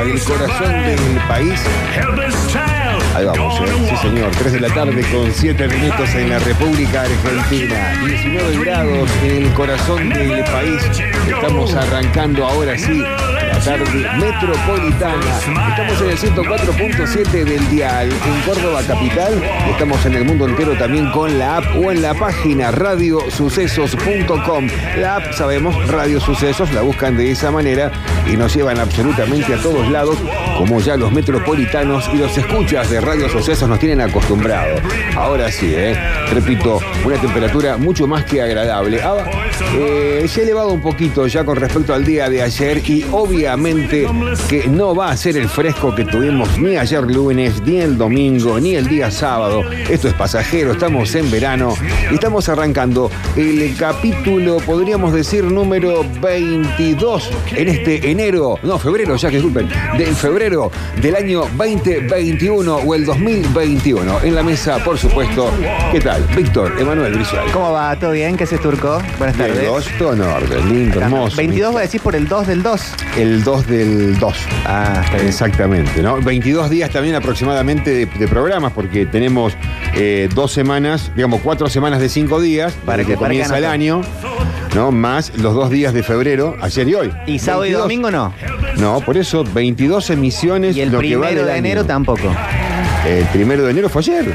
Córdoba, el corazón del país. Ahí vamos, ¿eh? sí señor, 3 de la tarde con 7 minutos en la República Argentina, 19 grados en el corazón del país. Estamos arrancando ahora sí tarde metropolitana. Estamos en el 104.7 del dial en Córdoba capital. Estamos en el mundo entero también con la app o en la página radiosucesos.com. La app sabemos, Radio Sucesos, la buscan de esa manera y nos llevan absolutamente a todos lados, como ya los metropolitanos y los escuchas de Radio Sucesos nos tienen acostumbrados. Ahora sí, ¿eh? repito, una temperatura mucho más que agradable. Ah, eh, se ha elevado un poquito ya con respecto al día de ayer y obviamente que no va a ser el fresco que tuvimos ni ayer lunes, ni el domingo, ni el día sábado. Esto es pasajero, estamos en verano y estamos arrancando el capítulo, podríamos decir, número 22 en este enero, no, febrero, ya que disculpen, de febrero del año 2021 o el 2021. En la mesa, por supuesto, ¿qué tal? Víctor Emanuel Brizual. ¿Cómo va? ¿Todo bien? ¿Qué haces, Turco? Buenas tardes. 22, todo en orden, lindo, hermoso. 22 va a decir por el 2 del 2. El 2 del 2. Ah, está bien. Exactamente, ¿no? 22 días también aproximadamente de, de programas, porque tenemos eh, dos semanas, digamos, cuatro semanas de cinco días, para que comienza el año, ¿no? Más los dos días de febrero, ayer y hoy. Y sábado y 22. domingo no. No, por eso 22 emisiones. Y el lo que va primero de año. enero tampoco. El primero de enero fue ayer.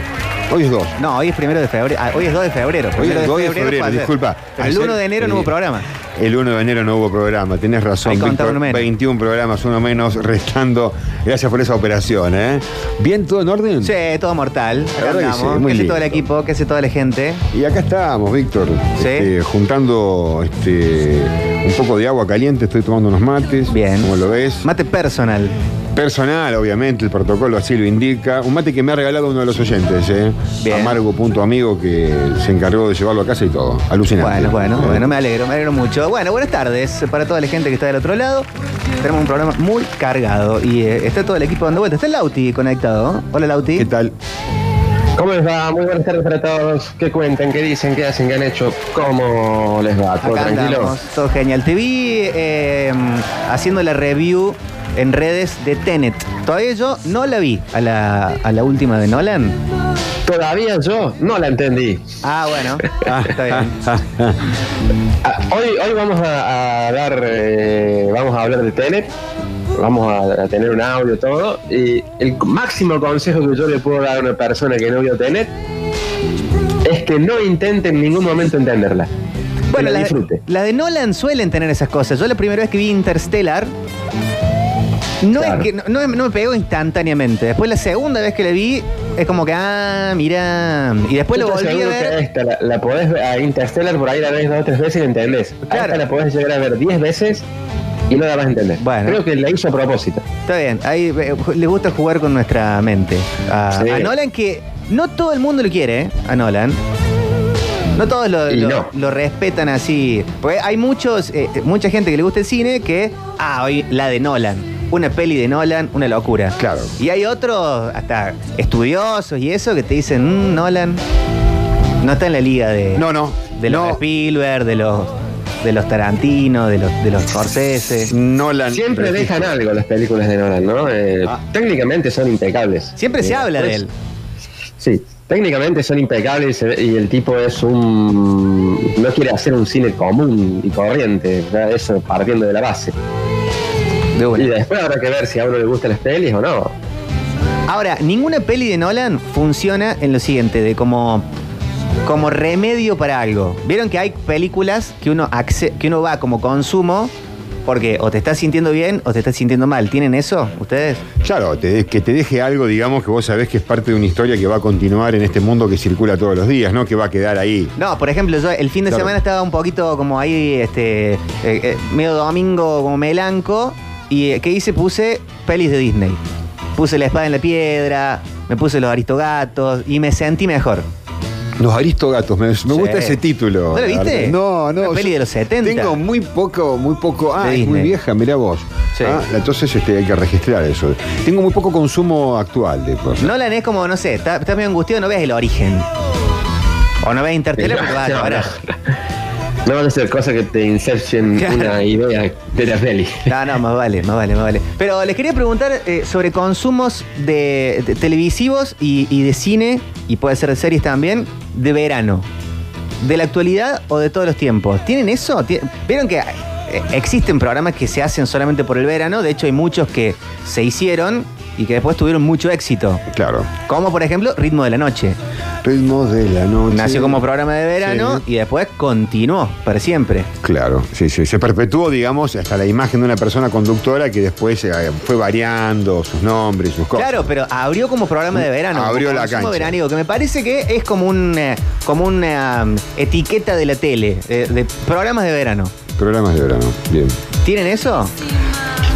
Hoy es 2. No, hoy es primero de febrero. Ah, hoy es 2 de febrero. Hoy Primero es 2 de febrero, ayer. disculpa. El Ayer, 1 de enero no eh, hubo programa. El 1 de enero no hubo programa, tenés razón, Hay que Víctor. uno menos. 21 programas, uno menos, restando. Gracias por esa operación, ¿eh? ¿Bien todo en orden? Sí, todo mortal. Acá que sí, muy ¿Qué hace todo el equipo? ¿Qué hace toda la gente? Y acá estamos, Víctor, Sí. este, juntando este, un poco de agua caliente, estoy tomando unos mates. Bien. Como lo ves. Mate personal. Personal, obviamente, el protocolo así lo indica. Un mate que me ha regalado uno de los oyentes, ¿eh? Bien. Amargo punto amigo que se encargó de llevarlo a casa y todo. Alucinante. Bueno, bueno, ¿Eh? bueno, me alegro, me alegro mucho. Bueno, buenas tardes para toda la gente que está del otro lado. Tenemos un programa muy cargado y eh, está todo el equipo dando vueltas. Está el Lauti conectado. Hola, Lauti. ¿Qué tal? ¿Cómo les va? Muy buenas tardes para todos. ¿Qué cuentan? ¿Qué dicen? ¿Qué hacen? ¿Qué han hecho? ¿Cómo les va? ¿Todo Acá tranquilo? andamos, todo genial. Te vi eh, haciendo la review en redes de Tenet. Todavía yo no la vi a la, a la última de Nolan. Todavía yo no la entendí. Ah, bueno, está bien. Ah, hoy, hoy vamos a, a dar, eh, vamos a hablar de Tenet. Vamos a, a tener un audio todo. Y el máximo consejo que yo le puedo dar a una persona que no vio Tenet es que no intente en ningún momento entenderla. Bueno, la las disfrute. la de Nolan suelen tener esas cosas. Yo la primera vez que vi Interstellar, no, Claro. es que, no, no me- no me pegó instantáneamente. Después la segunda vez que la vi, es como que, ah, mira. Y después lo volví a ver. esta la, la podés ver a Interstellar por ahí la ves dos o tres veces y la entendés. Claro. Esta la podés llegar a ver diez veces y no la vas a entender. Bueno. Creo que la hizo a propósito. Está bien, ahí eh, le gusta jugar con nuestra mente. A, Sí. a Nolan que no todo el mundo lo quiere, ¿eh? A Nolan. No todos lo, lo- no. lo respetan así. Porque hay muchos, eh, mucha gente que le gusta el cine que, ah, hoy la de Nolan. Una peli de Nolan, una locura. Claro. Y hay otros, hasta estudiosos y eso, que te dicen, "Mm, Nolan no está en la liga de, No, no. de los no. Spielberg, de los, de los Tarantino, de los, de los Scorsese. Nolan. Siempre dejan algo las películas de Nolan, ¿no? Eh, Ah. Técnicamente son impecables. Siempre se Eh, habla de pues, él. Sí, técnicamente son impecables y se ve- y el tipo es un. No quiere hacer un cine común y corriente, eso partiendo de la base. De una. Y después habrá que ver si a uno le gustan las pelis o no. Ahora, ninguna peli de Nolan funciona en lo siguiente, de como, como remedio para algo. Vieron que hay películas que uno, acce- que uno va como consumo porque o te estás sintiendo bien o te estás sintiendo mal. ¿Tienen eso ustedes? Claro, te- que te deje algo, digamos, que vos sabés que es parte de una historia que va a continuar en este mundo que circula todos los días, ¿no? Que va a quedar ahí. No, por ejemplo, yo el fin de Claro. semana estaba un poquito como ahí, este, eh, eh, medio domingo como melanco. ¿Y qué hice? Puse pelis de Disney. Puse La Espada en la Piedra, me puse Los Aristogatos y me sentí mejor. Los Aristogatos, me, me gusta ese título. ¿No lo viste? No, no. Una peli de los 70. Tengo muy poco, muy poco. Ah, es muy vieja, mirá vos. Sí. Ah, entonces este, hay que registrar eso. Tengo muy poco consumo actual de cosas. Nolan es como, no sé, estás medio angustiado, no veas el origen. O no veas Interstellar porque vas a llorar. No van a ser cosas que te inserten una idea de la peli. No, no, más vale, más vale, más vale. Pero les quería preguntar eh, sobre consumos de, de televisivos y, y de cine, y puede ser de series también, de verano. ¿De la actualidad o de todos los tiempos? ¿Tienen eso? ¿Tie- ¿Vieron que eh, existen programas que se hacen solamente por el verano? De hecho, hay muchos que se hicieron y que después tuvieron mucho éxito. Claro. Como por ejemplo Ritmo de la Noche. Ritmos de la noche. Nació como programa de verano Sí. y después continuó para siempre. Claro, sí, sí. Se perpetuó, digamos, hasta la imagen de una persona conductora que después eh, fue variando sus nombres, sus cosas. Claro, pero abrió como programa de verano. Abrió como la cancha. veraniego, que me parece que es como, un, eh, como una um, etiqueta de la tele, eh, de programas de verano. Programas de verano. Bien. ¿Tienen eso?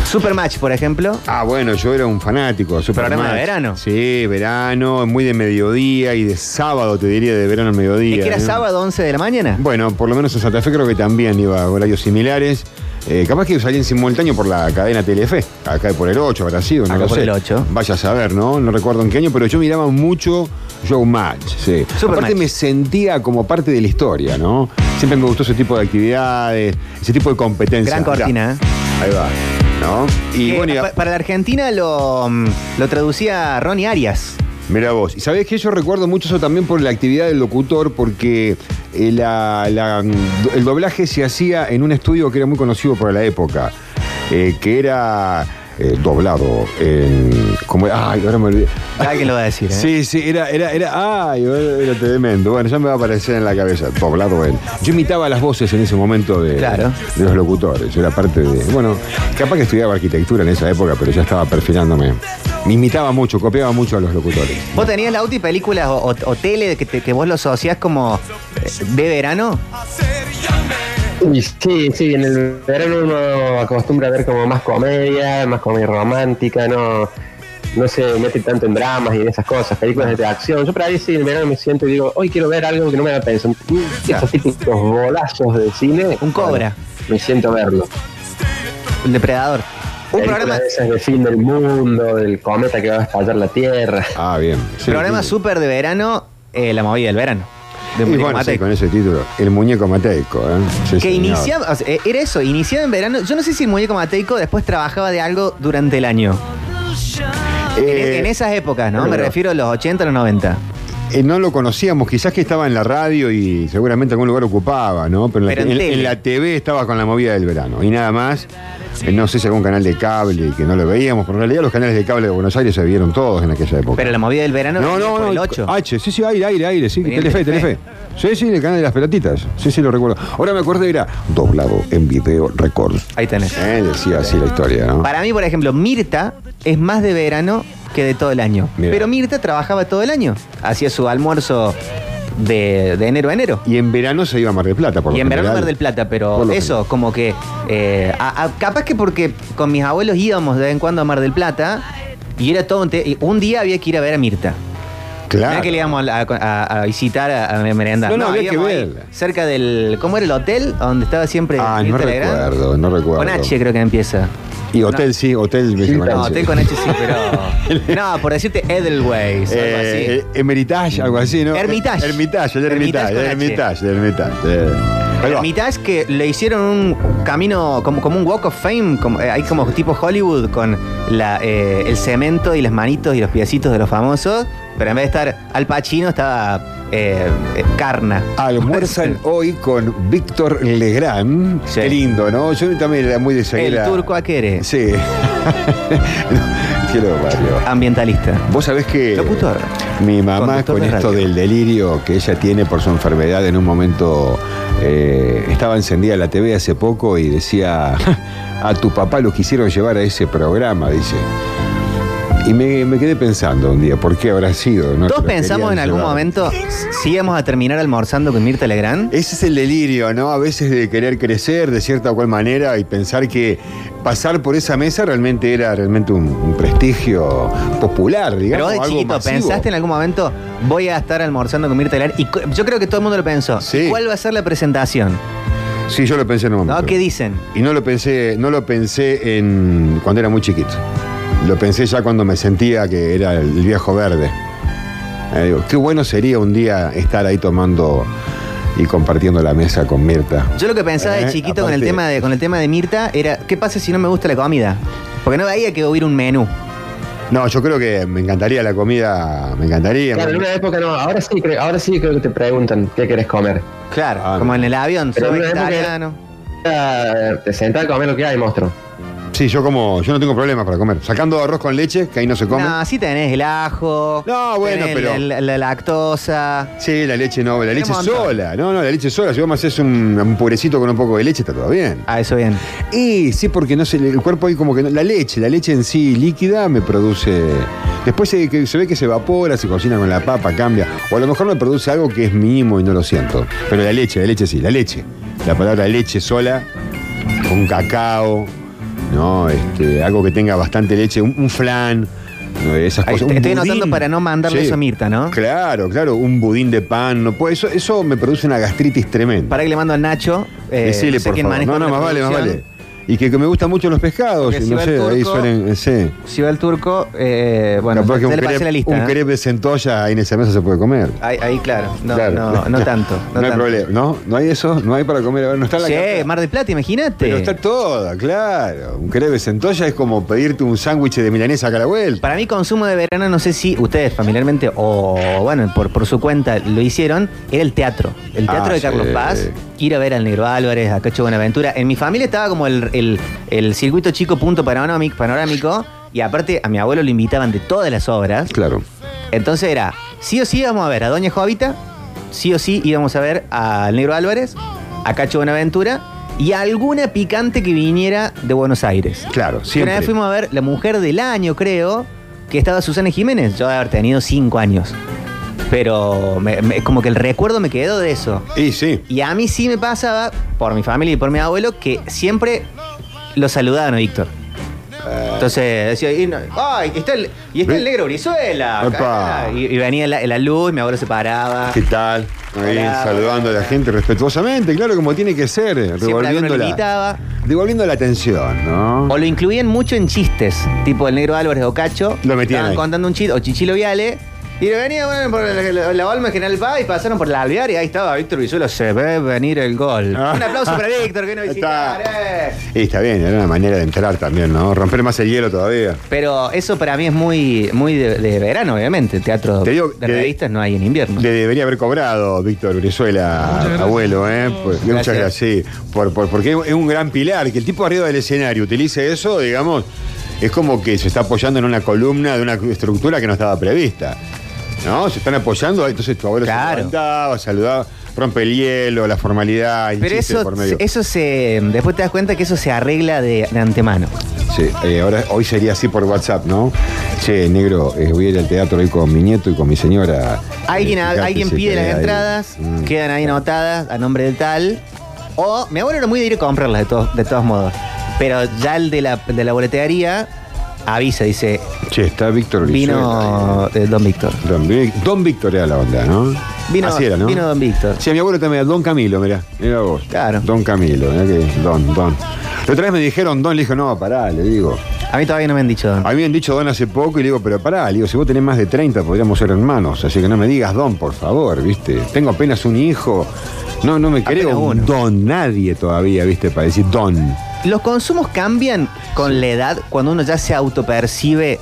Supermatch, por ejemplo. Ah, bueno, yo era un fanático Supermatch. ¿Programa de verano? Sí, verano, muy de mediodía y de sábado, te diría, de verano al mediodía. ¿Es que era ¿eh? sábado 11 de la mañana? Bueno, por lo menos en Santa Fe creo que también iba a horarios similares. Eh, capaz que salían simultáneo por la cadena Telefe, acá por el 8 habrá sido, no Acá lo por sé. el 8. Vaya a saber, ¿no? No recuerdo en qué año, pero yo miraba mucho Showmatch, sí. Supermatch. Aparte me sentía como parte de la historia, ¿no? Siempre me gustó ese tipo de actividades, ese tipo de competencias. Gran cortina, ¿eh? Mirá, Ahí va, ¿no? Y bueno, pa- para la Argentina lo, mm, lo traducía Ronnie Arias. Mira vos, y sabés que yo recuerdo mucho eso también por la actividad del locutor, porque eh, la- la- el doblaje se hacía en un estudio que era muy conocido por la época, eh, que era eh, doblado en. Como, ay, ahora me olvidé. Alguien lo va a decir, ¿eh? Sí, sí, era, era, era, ay, era tremendo. Bueno, ya me va a aparecer en la cabeza, doblado en. Yo imitaba las voces en ese momento de, Claro. de los locutores. Yo era parte de. Bueno, capaz que estudiaba arquitectura en esa época, pero ya estaba perfilándome. Me imitaba mucho, copiaba mucho a los locutores. ¿Vos tenías la y películas o, o- o tele que, te- que vos lo asociás como eh, de verano? Y sí, sí, en el verano uno acostumbra a ver como más comedia, más comedia romántica, no, no se mete tanto en dramas y en esas cosas, películas de acción. Yo por ahí sí, en el verano me siento y digo, hoy quiero ver algo que no me haga pensar. Esos típicos bolazos de cine. Un cobra. me siento a verlo. El depredador. Un programa, de esas de fin del mundo, del cometa que va a estallar la Tierra. Ah, bien. Sí, programa sí. súper de verano, eh, la movida del verano. De Muñeco bueno, sí, con ese título, El Muñeco Mateico. ¿eh? Sí, Que iniciaba, o sea, eh, era eso, iniciaba en verano. Yo no sé si el muñeco mateico después trabajaba de algo durante el año. En- Eh, en, esas épocas, ¿no? Me refiero a los 80, los 90. Eh, no lo conocíamos, quizás que estaba en la radio y seguramente algún lugar ocupaba, ¿no? Pero, en, Pero la, en en- tele. en la TV estaba con la movida del verano y nada más. Eh, no sé si algún canal de cable que no lo veíamos, pero en realidad los canales de cable de Buenos Aires se vieron todos en aquella época. Pero la movida del verano no, no, por no. el 8. H, sí, sí, aire, aire, aire, sí, Telefe, Telefe. Telefe. Sí, sí, el canal de las pelotitas. Sí, sí, lo recuerdo. Ahora me acuerdo, era doblado en video records. Ahí tenés. Eh, decía así la historia, ¿no? Para mí, por ejemplo, Mirta es más de verano que de todo el año. Pero Mirta trabajaba todo el año. Hacía su almuerzo de, de enero a enero. Y en verano se iba a Mar del Plata, por Y lo en verano general. Mar del Plata, pero eso, como que. eh, a- a- capaz que porque con mis abuelos íbamos de vez en cuando a Mar del Plata y era todo un, te- y un día había que ir a ver a Mirta. No Claro. era que le íbamos a, a- a visitar a, a merendar. No, no, había que verla. cerca del. ¿Cómo era el hotel? Donde estaba siempre. Ah, no recuerdo, no recuerdo. Con H creo que empieza. Y hotel sí, hotel me No, hotel con H sí, pero. no, por decirte Edelweiss, algo Eh, así. Emeritage, algo así, ¿no? Hermitage. Hermitage, el Hermitage el. Hermitage, el Hermitage. eh. Que le hicieron un camino como, como un walk of fame, como, eh, hay como tipo Hollywood con la, eh, el cemento y las manitos y los piecitos de los famosos, pero en vez de estar Al Pacino estaba eh, Carna. Almuerzan hoy con Víctor Legrand. Sí. Qué lindo, ¿no? Yo también era muy de El a- turco Aquere, Sí. Quiero Mario. ambientalista. Vos sabés que Locutor. mi mamá Conductor con de esto radio. del delirio que ella tiene por su enfermedad en un momento eh, estaba encendida la TV hace poco y decía a tu papá lo quisieron llevar a ese programa, dice. Y me, me quedé pensando un día, ¿por qué habrá sido? no? Todos pensamos en algún momento si íbamos a terminar almorzando con Mirta Legrand. Ese es el delirio, ¿no? A veces de querer crecer de cierta o cual manera y pensar que pasar por esa mesa realmente era realmente un, un prestigio popular, Pero digamos. vos de chiquito. ¿pensaste en algún momento voy a estar almorzando con Mirta Legrand? Y yo creo que todo el mundo lo pensó. Sí. ¿Y ¿Cuál va a ser la presentación? Sí, yo lo pensé en un momento. ¿No? ¿Qué dicen? Y no lo pensé, no lo pensé en cuando era muy chiquito. Lo pensé ya cuando me sentía que era el viejo verde. Eh, digo, qué bueno sería un día estar ahí tomando y compartiendo la mesa con Mirta. Yo lo que pensaba Eh, de chiquito con el tema de con el tema de Mirta Eh, era qué pasa si no me gusta la comida. Porque no veía que hubiera un menú. No, yo creo que me encantaría la comida, me encantaría. Claro, en una época no, ahora sí, creo, ahora sí creo que te preguntan qué querés comer. Claro, Ah, como en el avión, Pero soy época- vegetariano. Ah, Te sentás a comer lo que hay, monstruo. Sí, yo como, yo no tengo problemas para comer. Sacando arroz con leche, que ahí no se come. No, sí tenés el ajo. No, bueno, tenés pero- La, la lactosa. Sí, la leche no, la leche un montón. sola. No, no, la leche sola. Si vos me haces un, un purecito con un poco de leche, está todo bien. Ah, eso bien. Y sí, porque no sé, el cuerpo ahí como que no- la leche, la leche en sí líquida me produce. Después se, que se ve que se evapora, se cocina con la papa, cambia. O a lo mejor me produce algo que es mínimo y no lo siento. Pero la leche, la leche sí, la leche. La palabra leche sola, con cacao, ¿no? Este, algo que tenga bastante leche, un, un flan. ¿no? Esas cosas. un estoy budín. anotando para no mandarle eso a Mirta, ¿no? Claro, claro, un budín de pan, no puede, eso, eso me produce una gastritis tremenda. Para que le mando a Nacho. Eh, Decile, no sé por quién favor. maneja No, no, la más vale, más producción. vale. Y que, que me gustan mucho los pescados, si no sé, el ahí turco- suelen, eh, sí. Si va el turco, eh, bueno, Capaz que un crepe, la lista. un ¿eh? crepe centolla ahí en esa mesa se puede comer. Ahí, ahí, claro. No, Claro. no, no tanto. No, No, hay tanto. problema, ¿no? No hay eso, no hay para comer. A ver, no está la Sí, carta. Mar del Plata, imagínate. Pero está toda, claro. Un crepe centolla es como pedirte un sándwich de milanesa acá a la vuelta. Para mí, consumo de verano, no sé si ustedes familiarmente o, bueno, por, por su cuenta lo hicieron, era el teatro. El teatro Ah, de Carlos sí. Paz, ir a ver al Negro Álvarez, a Cacho Buenaventura. En mi familia estaba como el, el- el circuito chico punto panorámico, panorámico, y aparte a mi abuelo lo invitaban de todas las obras. Claro. Entonces era, sí o sí íbamos a ver a Doña Jovita, sí o sí íbamos a ver al Negro Álvarez, a Cacho Buenaventura y a alguna picante que viniera de Buenos Aires. Claro, Una siempre. vez fuimos a ver La Mujer del Año, creo, que estaba Susana Jiménez. Yo de haber tenido cinco años. Pero me- me- como que el recuerdo me quedó de eso. Y sí. Y a mí sí me pasaba, por mi familia y por mi abuelo, que siempre lo saludaban a Víctor. Entonces decía, y, no- ¡ay! Y está el, y está el negro Brizuela. Epa. Y, y venía la, la luz, mi abuelo se paraba. ¿Qué tal? Ahí Hola, saludando a la gente respetuosamente, claro, como tiene que ser. Alguno Devolviendo lo la, invitaba. devolviendo la atención, ¿no? O lo incluían mucho en chistes, tipo el negro Álvarez o Cacho. Lo metían Estaban ahí. contando un chiste, o Chichilo Viale. Y venía bueno, por la, la, la Olma General Paz y pasaron por la alvear y ahí estaba Víctor Vizuela. Se ve venir el gol. Ah. Un aplauso para Víctor que a visitar. Está. eh. Y está bien, era una manera de entrar también, ¿no? Romper más el hielo todavía. Pero eso para mí es muy, muy de, de verano, obviamente. Teatro Te digo de revistas no hay en invierno. Le debería haber cobrado Víctor Brizuela, abuelo, ¿eh? Pues, muchas Gracias. gracias, sí. Por, por- porque es un gran pilar. Que el tipo arriba del escenario utilice eso, digamos, es como que se está apoyando en una columna de una estructura que no estaba prevista. ¿No? Se están apoyando, entonces tu abuelo Claro. se levantaba, saludaba, rompe el hielo, la formalidad, el Pero chiste eso, por medio. eso se. Después te das cuenta que eso se arregla de, de antemano. Sí, eh, ahora, hoy sería así por WhatsApp, ¿no? Che, negro, eh, voy a ir al teatro hoy con mi nieto y con mi señora. Alguien, Eh, fíjate alguien si pide las ahí. entradas, Mm. quedan ahí anotadas a nombre del tal. O mi abuelo era muy de ir a comprarlas de todos, de todos modos. Pero ya el de la, de la boletería avisa, dice, Che, está Víctor vino eh, Don Víctor. Don, Vic- Don Víctor era la onda, ¿no? Vino, Así era, ¿no? vino Don Víctor. Sí, a mi abuelo también, Don Camilo, mirá, mira vos. Claro. Don Camilo, mirá que Don, Don. La otra vez me dijeron Don, le dije, no, pará, le digo. A mí todavía no me han dicho Don. A mí me han dicho Don hace poco y le digo, pero pará, le digo, si vos tenés más de 30 podríamos ser hermanos, así que no me digas Don, por favor, ¿viste? Tengo apenas un hijo. No, no me creo Apenas un uno. Don, nadie todavía, ¿viste? Para decir Don. Los consumos cambian con la edad cuando uno ya se autopercibe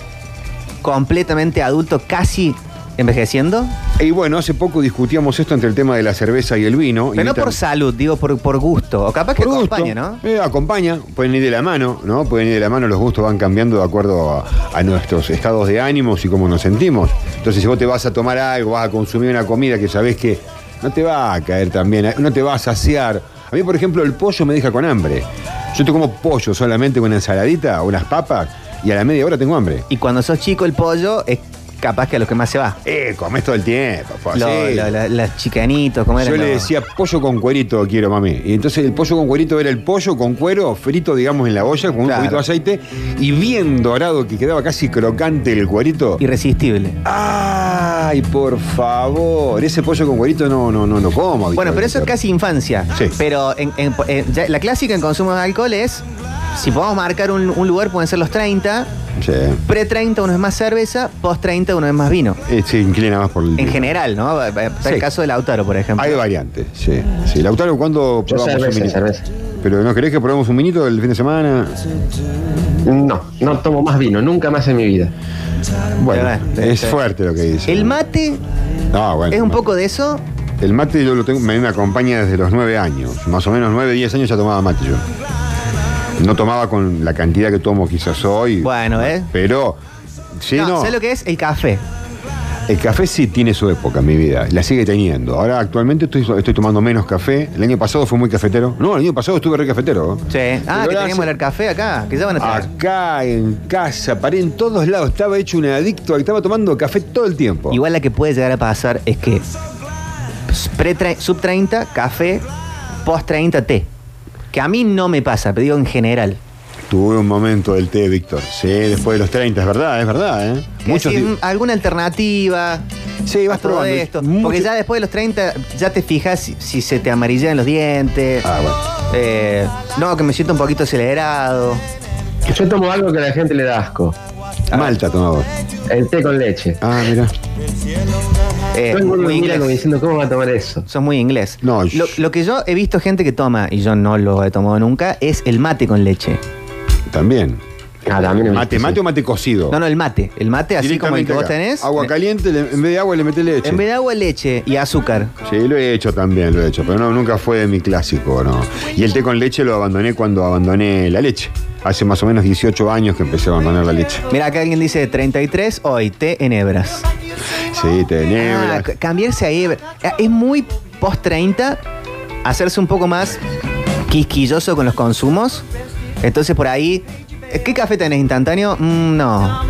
completamente adulto, casi envejeciendo. Y bueno, hace poco discutíamos esto entre el tema de la cerveza y el vino. y Pero no ahorita- por salud, digo por, por gusto. O capaz que Por gusto. acompaña, ¿no? Eh, acompaña, pueden ir de la mano, ¿no? Pueden ir de la mano, los gustos van cambiando de acuerdo a, a nuestros estados de ánimos y cómo nos sentimos. Entonces, si vos te vas a tomar algo, vas a consumir una comida que sabés que no te va a caer tan bien, no te va a saciar. A mí, por ejemplo, el pollo me deja con hambre. Yo te como pollo solamente con ensaladita o unas papas y a la media hora tengo hambre. Y cuando sos chico, el pollo es capaz que a lo que más se va. Eh, comés todo el tiempo. pues, Lo- lo- la- las chicanitos, como. Yo le decía pollo con cuerito quiero, mami. Y entonces el pollo con cuerito era el pollo con cuero frito, digamos, en la olla con un Claro. poquito de aceite y bien dorado que quedaba casi crocante el cuerito. Irresistible. Ay, por favor, ese pollo con cuerito no, no, no lo como. Bueno, pero eso es casi infancia. Sí. Pero en- en- en- ya la clásica en consumo de alcohol es si podemos marcar un, un lugar, pueden ser los 30. Sí. Pre-30 uno es más cerveza, post-30 uno es más vino. Eh, se inclina más por el. En general, ¿no? Está el Sí. caso de Lautaro, por ejemplo. Hay variantes, sí. sí. Lautaro, ¿cuándo Yo probamos un cerveza, vinito? cerveza. Pero ¿no querés que probemos un vinito el fin de semana? No, no tomo más vino, nunca más en mi vida. Bueno, es sí. fuerte lo que dice. El mate No, bueno, es un poco de eso. El mate yo lo tengo, me, me acompaña desde los nueve años. Más o menos nueve, diez años ya tomaba mate yo. No tomaba con la cantidad que tomo quizás hoy. Bueno, ¿eh? Pero, sí, no, no. ¿sabes lo que es? El café. El café sí tiene su época en mi vida, la sigue teniendo. Ahora actualmente estoy, estoy tomando menos café. El año pasado fue muy cafetero. No, el año pasado estuve re cafetero. Sí. Ah, Pero que teníamos hace- el café acá, que ya van a traer. Acá, en casa, paré en todos lados. Estaba hecho un adicto, estaba tomando café todo el tiempo. Igual la que puede llegar a pasar es que pre sub 30, café, post 30, té. Que a mí no me pasa, pero digo en general. Tuve un momento del té, Víctor. Sí, después de los 30, es verdad, es verdad, ¿eh? Muchos mm, alguna alternativa. Sí, vas probando. esto. Mucho- Porque ya después de los 30 ya te fijas si, si se te amarillan los dientes. Ah, bueno. Eh, no, que me siento un poquito acelerado. Yo tomo algo que a la gente le da asco. Malta tomaba. El té con leche. Ah, mira. Eh, muy como inglés. diciendo, ¿cómo va a tomar eso? Sos muy inglés. No, lo que yo he visto gente que toma, y yo no lo he tomado nunca, es el mate con leche. También. Ah, también Mate, mate sí. o mate cocido. No, no, el mate. El mate así como el que vos tenés. Agua caliente, le- en vez de agua le metes leche. En vez de agua, leche y azúcar. Sí, lo he hecho también, lo he hecho, pero no, nunca fue de mi clásico, ¿no? Y el té con leche lo abandoné cuando abandoné la leche. Hace más o menos 18 años que empecé a abandonar la leche. Mira, acá alguien dice 33, hoy, té en hebras. Sí, té de Ah, nebra. c- cambiarse a hebra. Ah, Es muy post 30 hacerse un poco más quisquilloso con los consumos. Entonces por ahí. ¿Qué café tenés instantáneo? Mm, no.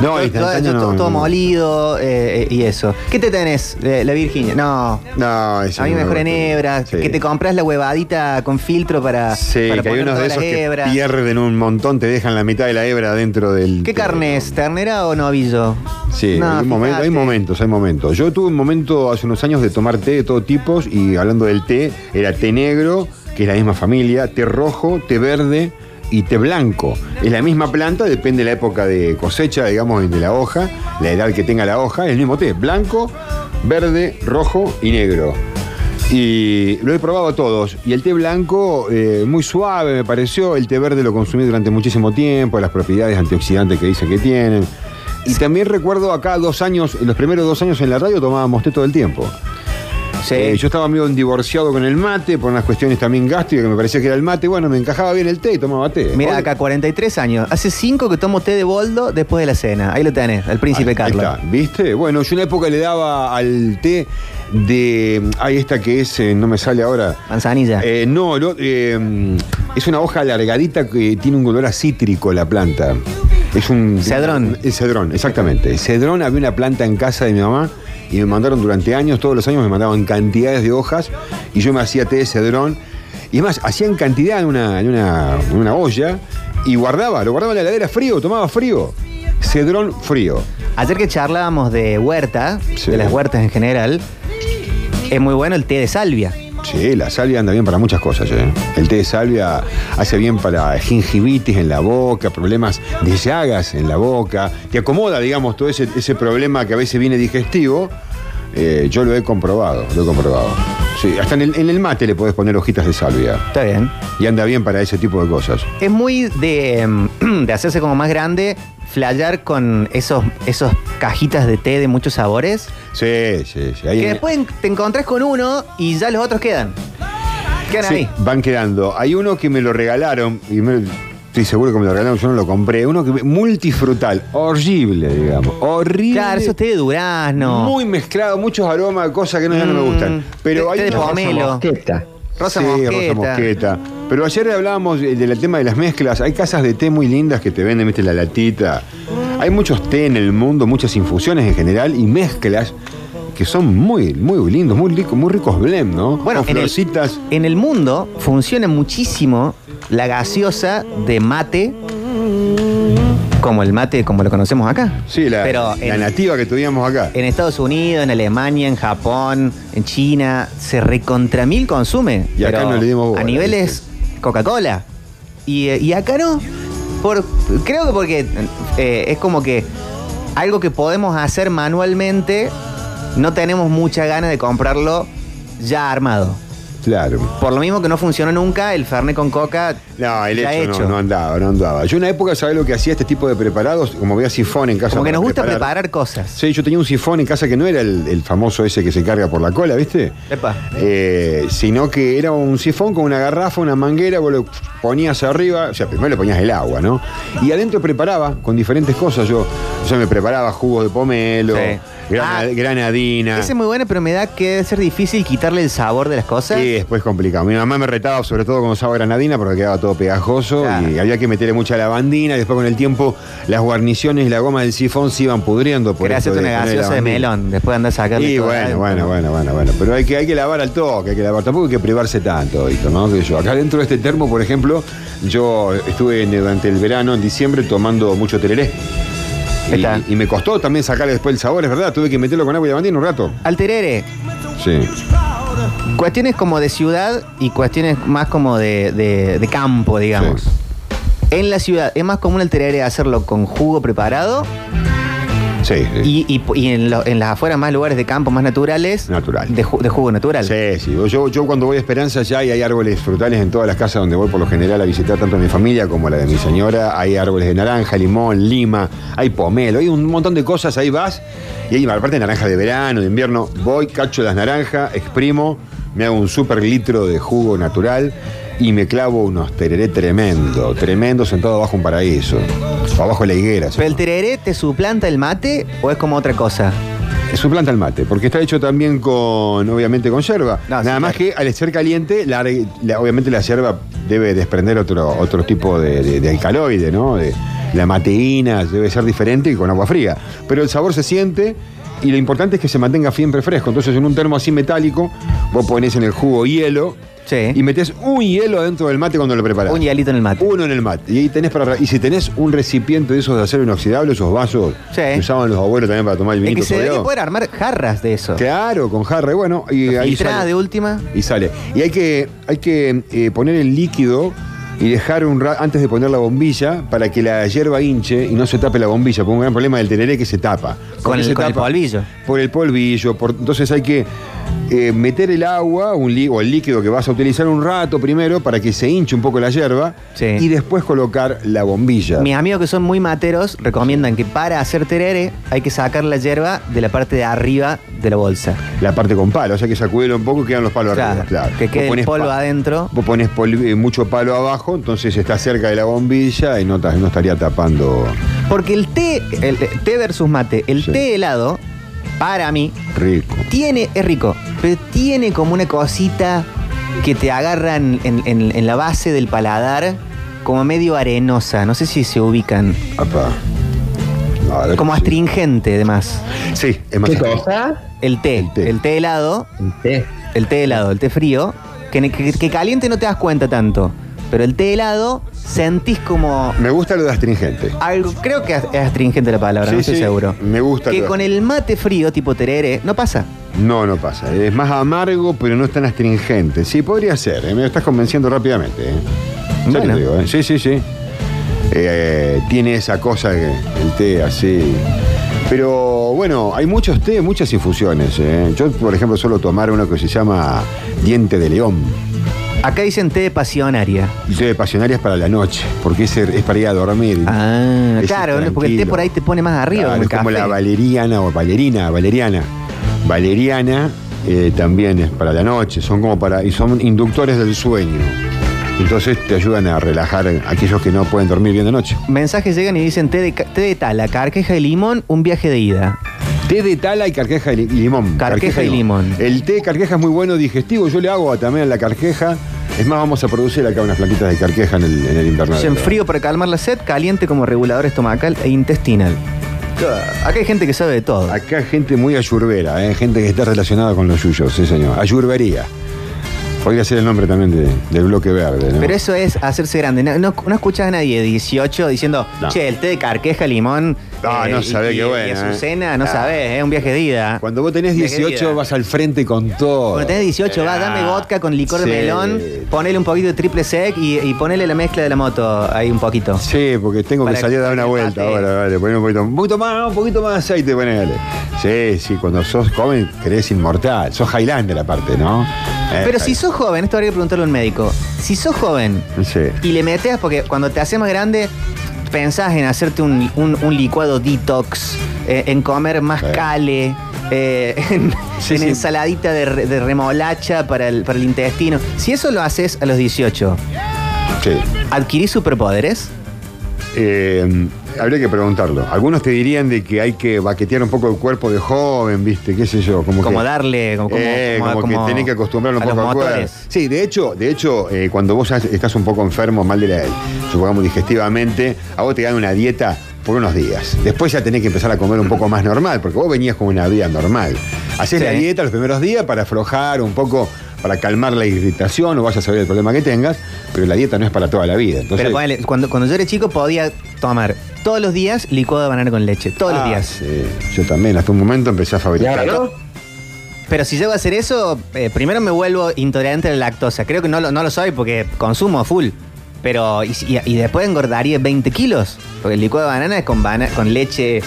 no, instantáneo todo, no, todo molido eh, eh, y eso. ¿Qué te tenés? Eh, la Virginia. No. No, A mí no me mejor en hebra. Sí. Que te compras la huevadita con filtro para. Sí, para que hay unos de esos la que pierden un montón, te dejan la mitad de la hebra dentro del. ¿Qué carne es? ¿Ternera o novillo? Sí, No, hay, momento- momentos, hay momentos. Yo tuve un momento hace unos años de tomar té de todo tipo y hablando del té, era té negro, que es la misma familia, té rojo, té verde y té blanco. Es la misma planta, depende de la época de cosecha, digamos, de la hoja, la edad que tenga la hoja, es el mismo té, blanco, verde, rojo y negro. Y lo he probado todos. Y el té blanco, eh, muy suave me pareció. El té verde lo consumí durante muchísimo tiempo, las propiedades antioxidantes que dicen que tienen. Y también recuerdo acá dos años, en los primeros dos años en la radio tomábamos té todo el tiempo. Sí. Eh, yo estaba medio divorciado con el mate por unas cuestiones también gástricas que me parecía que era el mate. Bueno, me encajaba bien el té y tomaba té. Mira acá, 43 años. Hace 5 que tomo té de boldo después de la cena. Ahí lo tenés, el príncipe Ahí- ahí Carlos. está, ¿viste? Bueno, yo una época le daba al té de. Ay, esta que es, eh, no me sale ahora. Manzanilla. Eh, no, no, es una hoja alargadita que tiene un olor a cítrico la planta. Es un. Cedrón. Es cedrón, exactamente. Cedrón había una planta en casa de mi mamá y me mandaron durante años, todos los años me mandaban cantidades de hojas y yo me hacía té de cedrón. Y además, hacía en cantidad en una, en una, en una olla y guardaba, lo guardaba en la heladera frío, tomaba frío. Cedrón frío. Ayer que charlábamos de huerta, Sí. de las huertas en general, es muy bueno el té de salvia. Sí, la salvia anda bien para muchas cosas. ¿eh? El té de salvia hace bien para gingivitis en la boca, problemas de llagas en la boca. Te acomoda, digamos, todo ese, ese problema que a veces viene digestivo. Eh, yo lo he comprobado, lo he comprobado. Sí, hasta en el, en el mate le podés poner hojitas de salvia. Está bien. Y anda bien para ese tipo de cosas. Es muy de, de hacerse como más grande, flayar con esos, esos cajitas de té de muchos sabores, Sí, sí, sí. Ahí que en- después te encontrás con uno y ya los otros quedan. Quedan Sí, ahí. van quedando. Hay uno que me lo regalaron, y me- estoy seguro que me lo regalaron, yo no lo compré. Uno que multifrutal, horrible, digamos. Horrible. Claro, eso es té de durazno. Muy mezclado, muchos aromas, cosas que no, ya no me Mm, gustan. Pero té- hay té de pomelo. Mosqueta. Rosa Sí, mosqueta. rosa mosqueta. Pero ayer hablábamos de- del tema de las mezclas. Hay casas de té muy lindas que te venden, viste, la latita. Hay muchos té en el mundo, muchas infusiones en general y mezclas que son muy, muy lindos, muy ricos, muy ricos blend, ¿no? Bueno, en el, florcitas. en el mundo funciona muchísimo la gaseosa de mate, como el mate como lo conocemos acá. Sí, la, Pero la en, nativa que tuvimos acá. en Estados Unidos, en Alemania, en Japón, en China, se recontra mil consume. Y acá no le dimos bola, A niveles Coca-Cola. y, eh, y acá no. Por, creo que porque eh, es como que algo que podemos hacer manualmente, no tenemos mucha ganas de comprarlo ya armado. Claro. Por lo mismo que no funcionó nunca, el Fernet con Coca No, el hecho, hecho. No, no andaba, no andaba. Yo en una época, ¿sabes lo que hacía este tipo de preparados? Como veía sifón en casa. Como que nos gusta preparar cosas. Sí, yo tenía un sifón en casa que no era el, el famoso ese que se carga por la cola, ¿viste? Epa. Eh, sino que era un sifón con una garrafa, una manguera, vos lo ponías arriba, o sea, primero le ponías el agua, ¿no? Y adentro preparaba con diferentes cosas. Yo, yo me preparaba jugos de pomelo, Sí. Grana- Ah. granadina. Ese es muy bueno, pero me da que debe ser difícil quitarle el sabor de las cosas. Sí, después complicado. Mi mamá me retaba sobre todo con usaba granadina porque quedaba todo pegajoso Claro. y había que meterle mucha lavandina. Y después con el tiempo las guarniciones y la goma del sifón se iban pudriendo. Por Quería esto hacerte una poner gaseosa de lavandina. melón, después andar a sacarle Y bueno, bueno, bueno, bueno, bueno. Pero hay que, hay que lavar al toque, hay que lavar. Tampoco hay que privarse tanto, Víctor, ¿no? Que yo. Acá dentro de este termo, por ejemplo, yo estuve en- durante el verano, en diciembre, tomando mucho tereré. Está. Y, me costó también sacarle después el sabor, es verdad. Tuve que meterlo con agua y lavandina un rato. Al terere, Sí. cuestiones como de ciudad y cuestiones más como de, de- de campo, digamos. Sí. En la ciudad es más común el hacerlo con jugo preparado Sí, sí. y, y- y en, lo- en las afueras más lugares de campo más naturales. Natural. De, ju- de jugo natural. Sí, sí. Yo, yo cuando voy a Esperanza ya hay árboles frutales en todas las casas donde voy por lo general a visitar tanto a mi familia como a la de mi señora. Hay árboles de naranja, limón, lima, hay pomelo, hay un montón de cosas. Ahí vas y hay aparte naranja de verano, de invierno. Voy, cacho las naranjas, exprimo, me hago un super litro de jugo natural y me clavo unos tereré tremendo, tremendo sentado abajo un paraíso. Abajo de la higuera. ¿Pero el tereré te suplanta el mate o es como otra cosa? Suplanta el mate, porque está hecho también con, obviamente, con yerba. No, Nada sí, más claro. que al ser caliente, la- la- obviamente la yerba debe desprender otro, otro tipo de, de- de alcaloide, ¿no? De- la mateína debe ser diferente que con agua fría. Pero el sabor se siente y lo importante es que se mantenga siempre fresco. Entonces, en un termo así metálico, vos ponés en el jugo hielo Sí. y metés un hielo adentro del mate cuando lo preparás. Un hielito en el mate. Uno en el mate. Y ahí tenés para. Y si tenés un recipiente de esos de acero inoxidable, esos vasos Sí. que usaban los abuelos también para tomar el Es vinito que se soleado. poder armar jarras de eso. Claro, con jarra, y bueno, y ahí Filtrada sale. de última. Y sale. Y hay que, hay que eh, poner el líquido y dejar un rato antes de poner la bombilla para que la hierba hinche y no se tape la bombilla, porque un gran problema del tereré es que se tapa. ¿Por Con el- se con el tapa? polvillo. Por el polvillo. por- entonces hay que eh, meter el agua un o el líquido que vas a utilizar un rato primero para que se hinche un poco la hierba Sí. y después colocar la bombilla. Mis amigos que son muy materos recomiendan que para hacer terere hay que sacar la hierba de la parte de arriba de la bolsa. La parte con palo, o sea que sacudirlo un poco y quedan los palos Claro, arriba. Claro. que quede el polvo adentro. Vos pones eh, mucho palo abajo, entonces está cerca de la bombilla y no, ta- no estaría tapando Porque el té, el té versus mate, el Sí. té helado, para mí, rico. tiene, es rico, pero tiene como una cosita que te agarra en, en- en- en la base del paladar, como medio arenosa. No sé si se ubican. Apa. A ver, Como sí. astringente, además. Sí, es más ¿Qué astringente. cosa? El té, El té. el té helado, El té. el té helado, el té frío, que, que- que caliente no te das cuenta tanto. Pero el té helado sentís como Me gusta lo de astringente. algo, creo que es astringente la palabra, Sí, no estoy sí, seguro. me gusta Que lo- con el mate frío tipo terere no pasa. No, no pasa. Es más amargo, pero no es tan astringente. Sí, podría ser. ¿eh? Me estás convenciendo rápidamente. ¿eh? Ya te Bueno. digo, ¿eh? Sí, sí, sí. Eh, tiene esa cosa que el té así. Pero bueno, hay muchos té, muchas infusiones. ¿eh? Yo, por ejemplo, suelo tomar uno que se llama diente de león. Acá dicen té de pasionaria. Y té de pasionarias para la noche, porque es, es para ir a dormir. Ah, claro, porque el té por ahí te pone más arriba. Claro, como es como la valeriana o valerina, valeriana. Valeriana eh, también es para la noche, son como para. y son inductores del sueño. Entonces te ayudan a relajar a aquellos que no pueden dormir bien de noche. Mensajes llegan y dicen té de, té de tala, carqueja y limón, un viaje de ida. Té de tala y carqueja y li- y limón. Carqueja y limón. El té de carqueja es muy bueno digestivo, yo le hago también a la carqueja. Es más, vamos a producir acá unas plantitas de carqueja en el, en el invernadero. Dicen frío para calmar la sed, caliente como regulador estomacal e intestinal. Acá hay gente que sabe de todo. Acá gente muy ayurbera, ¿eh? gente que está relacionada con los yuyos, sí señor. Ayurbería. Podría ser el nombre también de- del bloque verde, ¿no? Pero eso es hacerse grande. No, no- no escuchas a nadie de 18 diciendo, No. che, el té de carqueja, limón, Ah, no y- sabés qué bueno, Y eh. Azucena, no Ah. sabés, es un viaje de ida. Cuando vos tenés Viaje de 18 ida. vas al frente con todo. Cuando tenés 18, va, dame vodka con licor sí. de melón, ponele un poquito de triple sec y, y ponele la mezcla de la moto ahí un poquito. Sí, porque tengo Para que salir a dar una el vuelta ahora, vale. Poné un poquito, un poquito más, un poquito más de aceite, ponele. Sí, sí, cuando sos joven crees inmortal. Sos Highlander aparte, ¿no? Eh, Pero si sos joven, esto habría que preguntarle a un médico. Si sos joven Sí. y le metes, porque cuando te haces más grande, pensás en hacerte un, un- un licuado detox, eh, en comer más cale, eh, en, Sí, en sí. ensaladita de, re- de remolacha para el, para el intestino. Si eso lo haces a los 18, Sí. ¿adquirís superpoderes? Eh, habría que preguntarlo. Algunos te dirían de que hay que baquetear un poco el cuerpo de joven, ¿viste? ¿Qué sé yo? Como, Como que, darle, como, Eh, como- como como que tenés que acostumbrarlo un poco al cuerpo. Sí, de hecho, de hecho eh, cuando vos estás un poco enfermo, mal de la, supongamos digestivamente, a vos te dan una dieta por unos días. Después ya tenés que empezar a comer un poco más normal, porque vos venías con una vida normal. Haces Sí. la dieta los primeros días para aflojar un poco, para calmar la irritación o vayas a saber el problema que tengas, pero la dieta no es para toda la vida. Entonces, Pero ponele, cuando, cuando yo era chico podía tomar todos los días licuado de banana con leche. Todos los Ah, días. sí. Yo también, hasta un momento empecé a ¿Y fabricar. ahora no? Pero si llego a hacer eso, eh, primero me vuelvo intolerante a la lactosa. Creo que no lo, no lo soy porque consumo full. Pero, y, y- y después engordaría 20 kilos. Porque el licuado de banana es con, bana- con leche,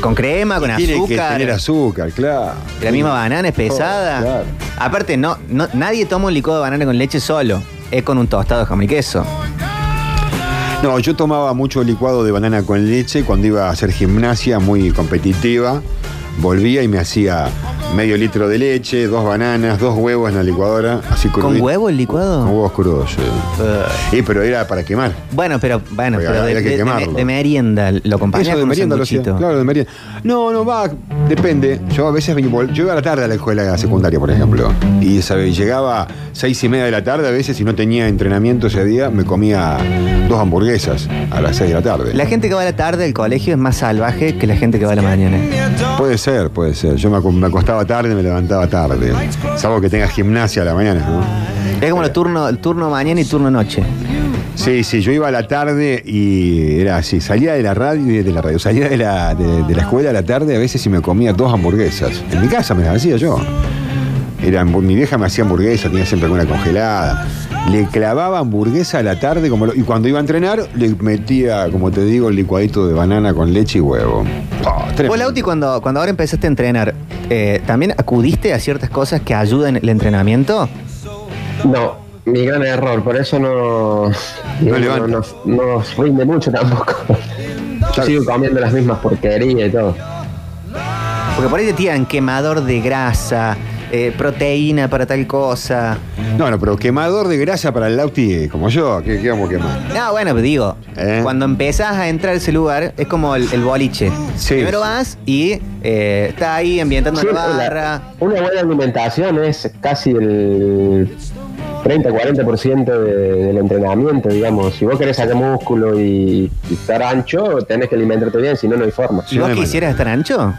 con crema, con Tiene que azúcar. tener azúcar, claro. La misma banana es pesada. Oh, claro. Aparte, no, no, nadie toma un licuado de banana con leche solo. Es con un tostado de jamón y queso. No, yo tomaba mucho licuado de banana con leche cuando iba a hacer gimnasia muy competitiva. Volvía y me hacía medio litro de leche, dos bananas, dos huevos en la licuadora, así ¿Con huevo el licuado? Con huevos crudos, sí. Uh, Sí, pero era para quemar. bueno, pero, bueno, Porque pero de, de- de- quemarlo. de merienda lo acompañás Eso de con un merienda lo hacía. Claro, de merienda. No, no, va, depende. Yo a veces yo iba a la tarde a la escuela secundaria, por ejemplo. Y ¿sabe? llegaba seis y media de la tarde, a veces si no tenía entrenamiento ese día, me comía dos hamburguesas a las seis de la tarde. La gente que va a la tarde al colegio es más salvaje que la gente que va a la mañana. Puede ser, puede ser. Yo me acostaba tarde me levantaba tarde. Salvo que tenga gimnasia a la mañana, ¿no? Es como el turno, el turno mañana y turno noche. Sí, sí, yo iba a la tarde y era así, salía de la radio, de la radio, salía de la, de, de la escuela a la tarde a veces y me comía dos hamburguesas. En mi casa me las hacía yo. Era, mi vieja me hacía hamburguesa, tenía siempre alguna congelada. Le clavaba hamburguesa a la tarde como lo- y cuando iba a entrenar le metía, como te digo, el licuadito de banana con leche y huevo. Oh. Vos, Lauti, cuando, cuando ahora empezaste a entrenar, eh, ¿también acudiste a ciertas cosas que ayudan el entrenamiento? No, mi gran error, por eso no. No no, levanta. no- no rinde mucho tampoco. Yo sigo comiendo las mismas porquerías y todo. Porque por ahí te tiran quemador de grasa, eh, proteína para tal cosa. No, no, pero quemador de grasa para el Lauti eh, como yo, ¿qué, qué vamos a quemar? No, bueno, pero digo, ¿Eh? cuando empezás a entrar a ese lugar, es como el, el boliche. Sí. Primero vas y eh, está ahí ambientando Sí, la la- barra. una buena alimentación es casi el 30-40% de- del entrenamiento, digamos. Si vos querés sacar músculo y, y estar ancho, tenés que alimentarte bien, si no, no hay forma. ¿Y vos quisieras estar ancho?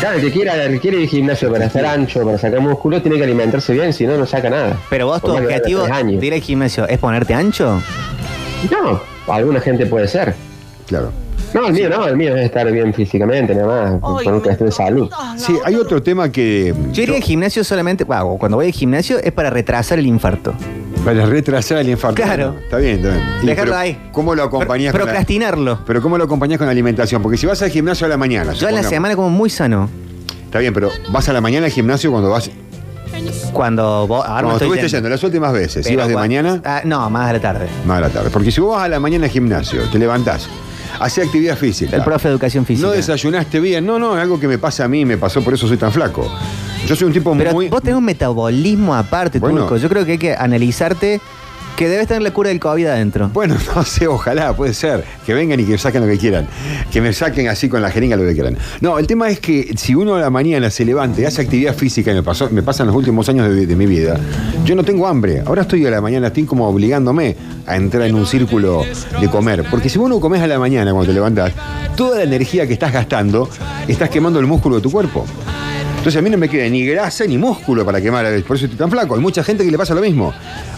Claro, el que quiera, el que quiere ir al gimnasio para estar ancho, para sacar músculo, tiene que alimentarse bien, si no, no saca nada. Pero vos tu objetivo de ir al gimnasio es ponerte ancho. No, alguna gente puede ser. Claro. No, el mío no, el mío es estar bien físicamente, nada más, por una cuestión de salud. Sí, hay otro tema que. Yo iría al gimnasio solamente, bueno, cuando voy al gimnasio es para retrasar el infarto. Para retrasar el infarto. Claro. Está bien, está bien. Y, Dejarlo pero, ahí. ¿Cómo lo acompañás Pro- con la, Procrastinarlo. Pero ¿cómo lo acompañás con la alimentación? Porque si vas al gimnasio a la mañana. Yo en la semana como muy sano. Está bien, pero vas a la mañana al gimnasio cuando vas. Cuando vos. Ahora no estuviste yendo. yendo, las últimas veces. Pero ¿Ibas de mañana? Ah, no, más a la tarde. Más a la tarde. Porque si vos vas a la mañana al gimnasio, te levantás, haces actividad física. El profe de educación física. No desayunaste bien. No, no, algo que me pasa a mí, me pasó, por eso soy tan flaco. Yo soy un tipo Pero muy. vos tenés un metabolismo aparte, Bueno. Turco. Yo creo que hay que analizarte que debes tener la cura del COVID adentro. Bueno, no sé, ojalá, puede ser. Que vengan y que saquen lo que quieran. Que me saquen así con la jeringa lo que quieran. No, el tema es que si uno a la mañana se levanta y hace actividad física, y me, pasó, me pasa en los últimos años de, de mi vida, yo no tengo hambre. Ahora estoy a la mañana, estoy como obligándome a entrar en un círculo de comer. Porque si vos no comes a la mañana cuando te levantás, toda la energía que estás gastando, estás quemando el músculo de tu cuerpo. Entonces a mí no me queda ni grasa ni músculo para quemar, por eso estoy tan flaco. Hay mucha gente que le pasa lo mismo.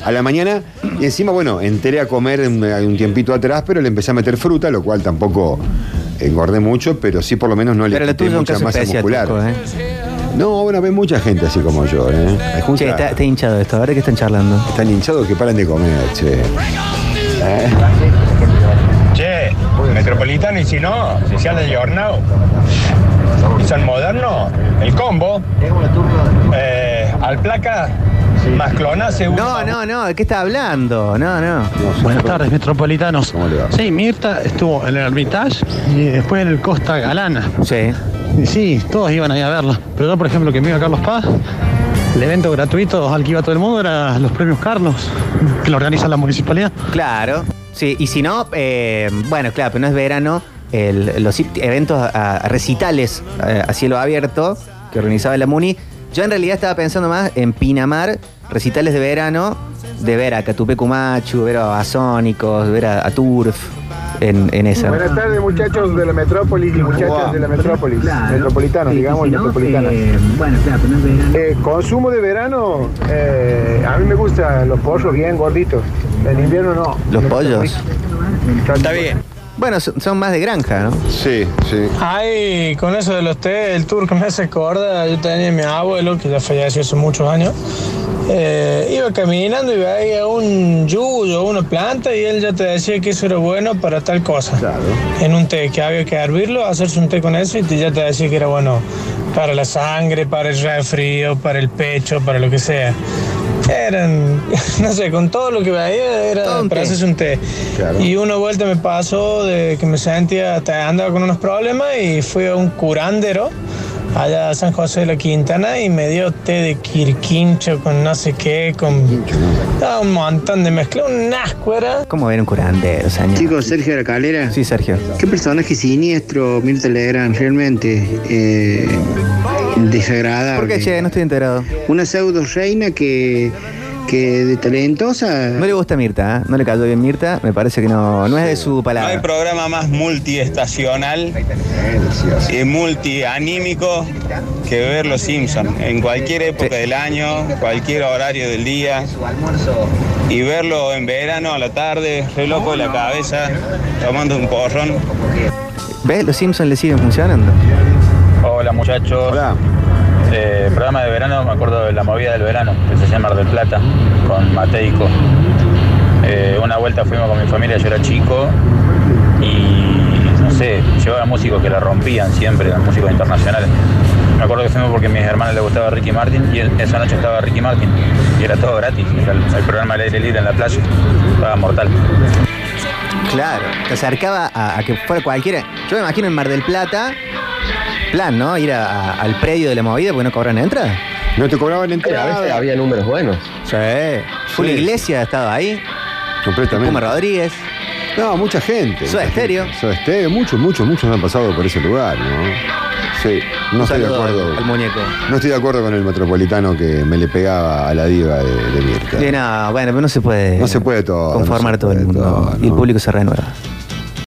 A la mañana, y encima, bueno, enteré a comer un, un tiempito atrás, pero le empecé a meter fruta, lo cual tampoco engordé mucho, pero sí por lo menos no le Pero quité mucha masa muscular. ¿eh? No, bueno, ve mucha gente así como yo, ¿eh? Junta- Che, está, está hinchado esto. Ahora que están charlando. están hinchados que paran de comer, che. ¿Eh? Y si no, si se anda jornado y son modernos, el combo, eh, al placa, más clona, seguro. No, no, no. ¿De qué está hablando? No, no. Buenas tardes, metropolitanos. ¿Cómo le va? Sí, Mirta estuvo en el Hermitage y después en el Costa Galana. Sí. Y sí, todos iban ahí a verla. Pero yo, por ejemplo, que me iba a Carlos Paz, el evento gratuito al que iba todo el mundo era los premios Carlos, que lo organiza la municipalidad. Claro. Sí, y si no, eh, bueno, claro, pero no es verano. el- los eventos a, recitales eh, a cielo abierto que organizaba la MUNI. Yo en realidad estaba pensando más en Pinamar, recitales de verano, de ver a Catupecu Machu, ver a Basónicos, ver a Turf, en, en esa. Buenas tardes muchachos de la metrópolis y muchachas de la metrópolis, metropolitanos, digamos, metropolitanas. Eh, consumo de verano, eh, a mí me gustan los pollos bien gorditos, en invierno no. Los pollos. Está bien. Bueno, son, son más de granja, ¿no? Sí, sí. Ay, con eso de los té, el tour que me hace corda, yo tenía a mi abuelo, que ya falleció hace muchos años, eh, iba caminando y veía un yuyo, una planta, y él ya te decía que eso era bueno para tal cosa. En un té, que había que hervirlo, hacerse un té con eso, y te- ya te decía que era bueno para la sangre, para el resfrío, para el pecho, para lo que sea. Eran, no sé, con todo lo que veía era para té. hacerse un té. Claro. Y una vuelta me pasó de que me sentía, andaba con unos problemas y fui a un curándero allá a San José de la Quintana y me dio té de quirquincho con no sé qué, con Ah, un montón de mezcla, un asco era. ¿Cómo ver un curandero, señor? Chicos, Sergio de la Calera. Sí, Sergio. Qué personaje siniestro, Mirta Legrand, realmente. Eh, desagradable. ¿Por qué, che? No estoy enterado. Una pseudo reina que, que de talentosa. No le gusta Mirta, ¿eh? No le cayó bien Mirta. Me parece que no, no es de su No hay palabra. programa más multiestacional y multianímico que ver Los Simpsons en cualquier época Sí. del año, cualquier horario del día. Y verlo en verano a la tarde, re loco de la cabeza, tomando un porrón. ¿Ves? Los Simpsons le siguen funcionando. Hola muchachos. Hola. Eh, programa de verano, me acuerdo de la movida del verano, que se llama Mar del Plata, con Mateico. Eh, una vuelta fuimos con mi familia, yo era chico, y no sé, llevaba músicos que la rompían siempre, músicos internacionales. Me acuerdo que fuimos porque a mis hermanas les gustaba Ricky Martin y esa noche estaba Ricky Martin y era todo gratis, el, programa al aire libre en la playa, estaba mortal. Claro. Te acercaba a que fuera cualquiera. Yo me imagino en Mar del Plata. Plan, ¿no? Ir a- a- al predio de la movida porque no cobran entrada. No te cobraban Pero a veces entrada. había números buenos. Sí. Julio Sí. Iglesia estaba ahí. Completamente. Puma Rodríguez. No, mucha gente. Soda gente. Soda Stereo, muchos, muchos, muchos han pasado por ese lugar, ¿no? Sí, no Un estoy de acuerdo. al, al muñeco. No estoy de acuerdo con el metropolitano que me le pegaba a la diva de, de Mirta. Sí, no, bueno, pero no se puede. No se puede todo, Conformar no se todo el mundo. todo, Y el público se renueva.